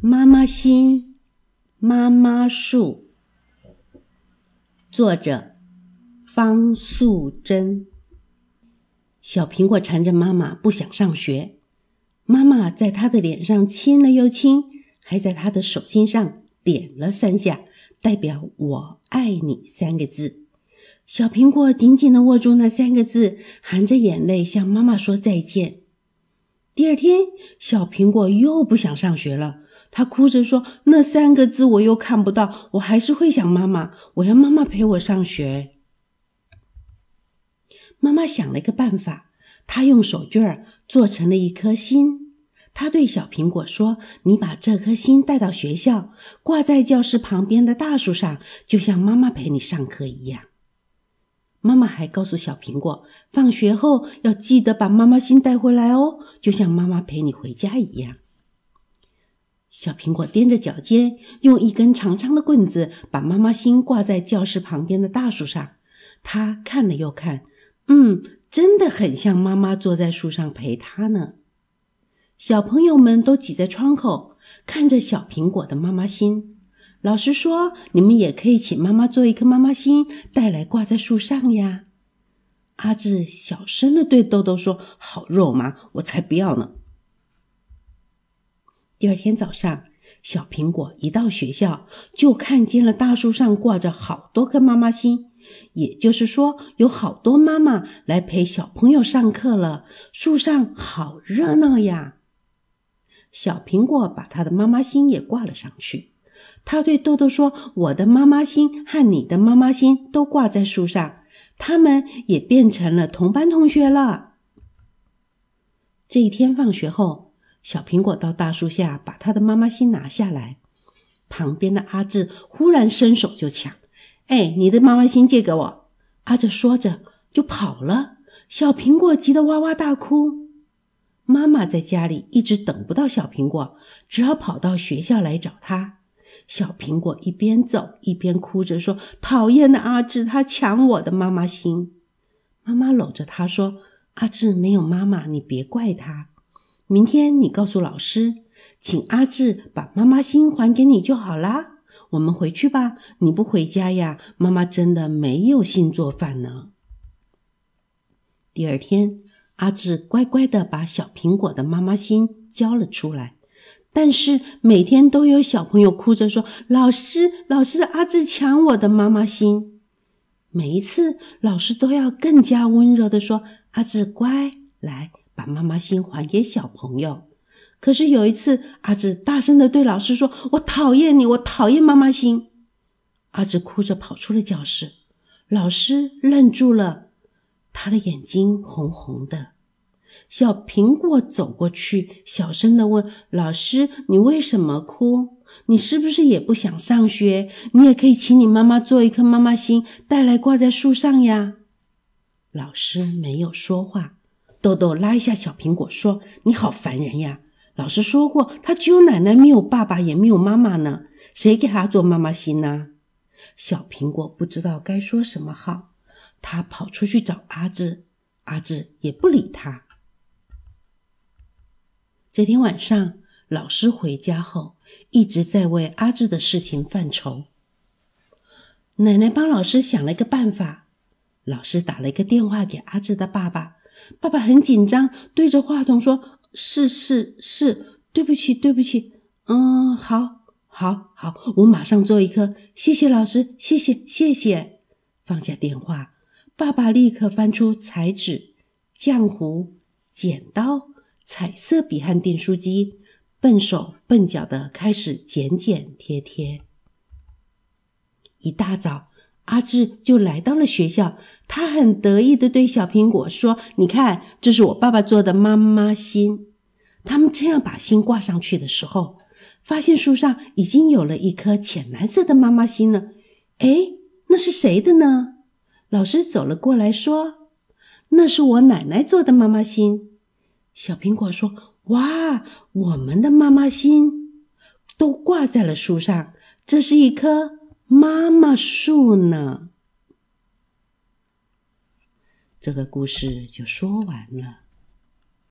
妈妈心，妈妈树。作者：方素珍。小苹果缠着妈妈不想上学，妈妈在她的脸上亲了又亲，还在她的手心上点了三下，代表“我爱你”三个字。小苹果紧紧地握住那三个字，含着眼泪向妈妈说再见。第二天，小苹果又不想上学了。他哭着说：“那三个字我又看不到，我还是会想妈妈。我要妈妈陪我上学。”妈妈想了一个办法，她用手绢做成了一颗心。她对小苹果说：“你把这颗心带到学校，挂在教室旁边的大树上，就像妈妈陪你上课一样。”妈妈还告诉小苹果，放学后要记得把妈妈心带回来哦，就像妈妈陪你回家一样。小苹果踮着脚尖，用一根长长的棍子把妈妈心挂在教室旁边的大树上。他看了又看，嗯，真的很像妈妈坐在树上陪他呢。小朋友们都挤在窗口，看着小苹果的妈妈心。老师说：“你们也可以请妈妈做一颗妈妈心，带来挂在树上呀。”阿志小声的对豆豆说：“好肉麻，我才不要呢。”第二天早上，小苹果一到学校，就看见了大树上挂着好多颗妈妈心，也就是说，有好多妈妈来陪小朋友上课了。树上好热闹呀！小苹果把他的妈妈心也挂了上去。他对豆豆说：“我的妈妈心和你的妈妈心都挂在树上，他们也变成了同班同学了。”这一天放学后，小苹果到大树下把他的妈妈心拿下来。旁边的阿志忽然伸手就抢：“哎，你的妈妈心借给我！”阿志说着就跑了。小苹果急得哇哇大哭。妈妈在家里一直等不到小苹果，只好跑到学校来找他。小苹果一边走一边哭着说：“讨厌的阿志，他抢我的妈妈心。”妈妈搂着他说：“阿志没有妈妈，你别怪他。明天你告诉老师，请阿志把妈妈心还给你就好啦。我们回去吧。你不回家呀，妈妈真的没有心做饭呢。”第二天，阿志乖乖的把小苹果的妈妈心交了出来。但是每天都有小朋友哭着说：“老师，老师，阿志抢我的妈妈心。”每一次，老师都要更加温柔的说：“阿志，乖，来妈妈心还给小朋友。”可是有一次，阿志大声的对老师说：“我讨厌你，我讨厌妈妈心。”阿志哭着跑出了教室，老师愣住了，他的眼睛红红的。小苹果走过去，小声的问：“老师，你为什么哭？你是不是也不想上学？你也可以请你妈妈做一颗妈妈心，带来挂在树上呀。”老师没有说话。豆豆拉一下小苹果说：“你好烦人呀！老师说过，他只有奶奶，没有爸爸，也没有妈妈呢。谁给他做妈妈心呢？”小苹果不知道该说什么好，他跑出去找阿志，阿志也不理他。这天晚上，老师回家后一直在为阿志的事情犯愁。奶奶帮老师想了一个办法，老师打了一个电话给阿志的爸爸，爸爸很紧张，对着话筒说：“是是是，对不起对不起，嗯，好，好，好，我马上做一颗，谢谢老师，谢谢谢谢。”放下电话，爸爸立刻翻出彩纸、浆糊、剪刀。彩色笔和订书机，笨手笨脚的开始剪剪贴贴。一大早，阿志就来到了学校，他很得意的对小苹果说：“你看，这是我爸爸做的妈妈心。”他们这样把心挂上去的时候，发现树上已经有了一颗浅蓝色的妈妈心了。哎，那是谁的呢？老师走了过来，说：“那是我奶奶做的妈妈心。”小苹果说：“哇，我们的妈妈心都挂在了树上，这是一颗妈妈树呢。”这个故事就说完了。